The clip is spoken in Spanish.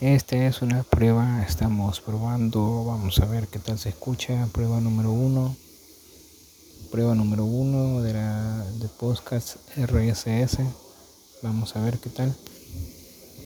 Esta es una prueba, estamos probando, vamos a ver qué tal se escucha. Prueba número uno, prueba número uno de la de podcast RSS. Vamos a ver qué tal.